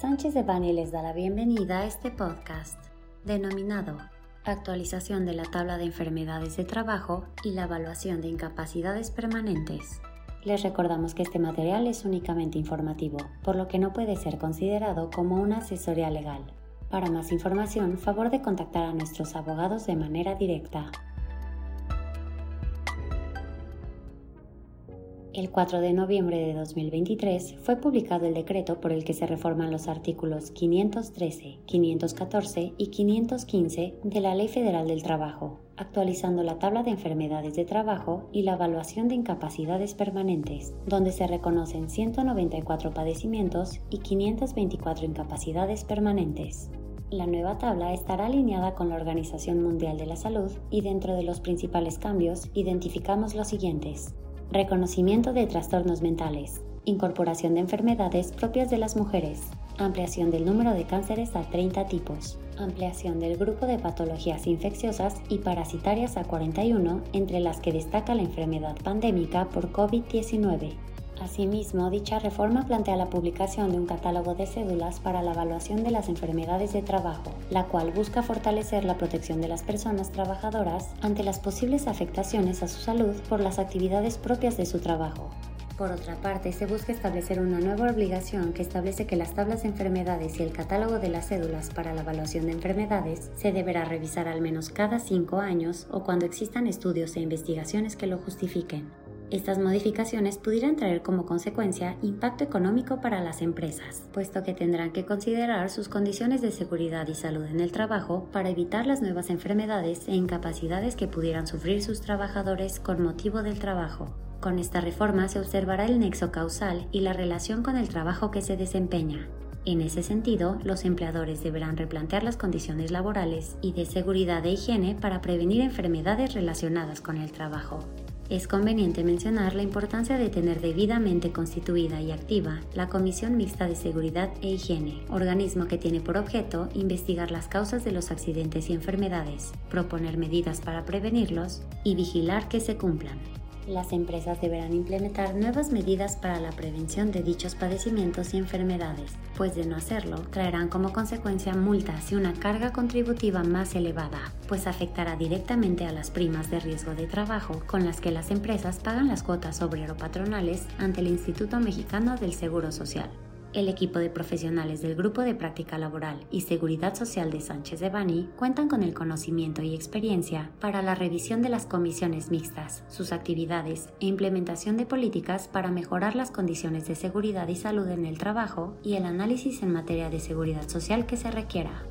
Sánchez de Bani les da la bienvenida a este podcast, denominado Actualización de la tabla de enfermedades de trabajo y la evaluación de incapacidades permanentes. Les recordamos que este material es únicamente informativo, por lo que no puede ser considerado como una asesoría legal. Para más información, favor de contactar a nuestros abogados de manera directa. El 4 de noviembre de 2023 fue publicado el decreto por el que se reforman los artículos 513, 514 y 515 de la Ley Federal del Trabajo, actualizando la tabla de enfermedades de trabajo y la evaluación de incapacidades permanentes, donde se reconocen 194 padecimientos y 524 incapacidades permanentes. La nueva tabla estará alineada con la Organización Mundial de la Salud y dentro de los principales cambios identificamos los siguientes. Reconocimiento de trastornos mentales. Incorporación de enfermedades propias de las mujeres. Ampliación del número de cánceres a 30 tipos. Ampliación del grupo de patologías infecciosas y parasitarias a 41, entre las que destaca la enfermedad pandémica por COVID-19. Asimismo, dicha reforma plantea la publicación de un catálogo de cédulas para la evaluación de las enfermedades de trabajo, la cual busca fortalecer la protección de las personas trabajadoras ante las posibles afectaciones a su salud por las actividades propias de su trabajo. Por otra parte, se busca establecer una nueva obligación que establece que las tablas de enfermedades y el catálogo de las cédulas para la evaluación de enfermedades se deberá revisar al menos cada cinco años o cuando existan estudios e investigaciones que lo justifiquen. Estas modificaciones pudieran traer como consecuencia impacto económico para las empresas, puesto que tendrán que considerar sus condiciones de seguridad y salud en el trabajo para evitar las nuevas enfermedades e incapacidades que pudieran sufrir sus trabajadores con motivo del trabajo. Con esta reforma se observará el nexo causal y la relación con el trabajo que se desempeña. En ese sentido, los empleadores deberán replantear las condiciones laborales y de seguridad e higiene para prevenir enfermedades relacionadas con el trabajo. Es conveniente mencionar la importancia de tener debidamente constituida y activa la Comisión Mixta de Seguridad e Higiene, organismo que tiene por objeto investigar las causas de los accidentes y enfermedades, proponer medidas para prevenirlos y vigilar que se cumplan las empresas deberán implementar nuevas medidas para la prevención de dichos padecimientos y enfermedades, pues de no hacerlo, traerán como consecuencia multas y una carga contributiva más elevada, pues afectará directamente a las primas de riesgo de trabajo con las que las empresas pagan las cuotas obrero-patronales ante el Instituto Mexicano del Seguro Social. El equipo de profesionales del Grupo de Práctica Laboral y Seguridad Social de Sánchez de Bani cuentan con el conocimiento y experiencia para la revisión de las comisiones mixtas, sus actividades e implementación de políticas para mejorar las condiciones de seguridad y salud en el trabajo y el análisis en materia de seguridad social que se requiera.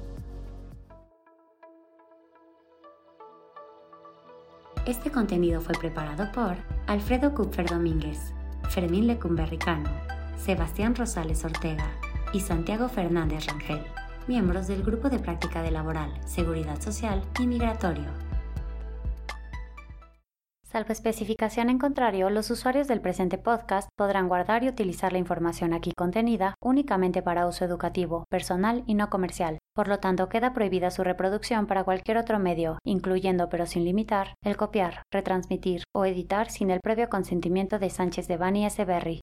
Este contenido fue preparado por Alfredo Kupfer Domínguez, Fermín Lecumberricano, Sebastián Rosales Ortega y Santiago Fernández Rangel, miembros del Grupo de Práctica de Laboral, Seguridad Social y Migratorio. Salvo especificación en contrario, los usuarios del presente podcast podrán guardar y utilizar la información aquí contenida únicamente para uso educativo, personal y no comercial. Por lo tanto, queda prohibida su reproducción para cualquier otro medio, incluyendo pero sin limitar, el copiar, retransmitir o editar sin el previo consentimiento de Sánchez de Bani S. Berry,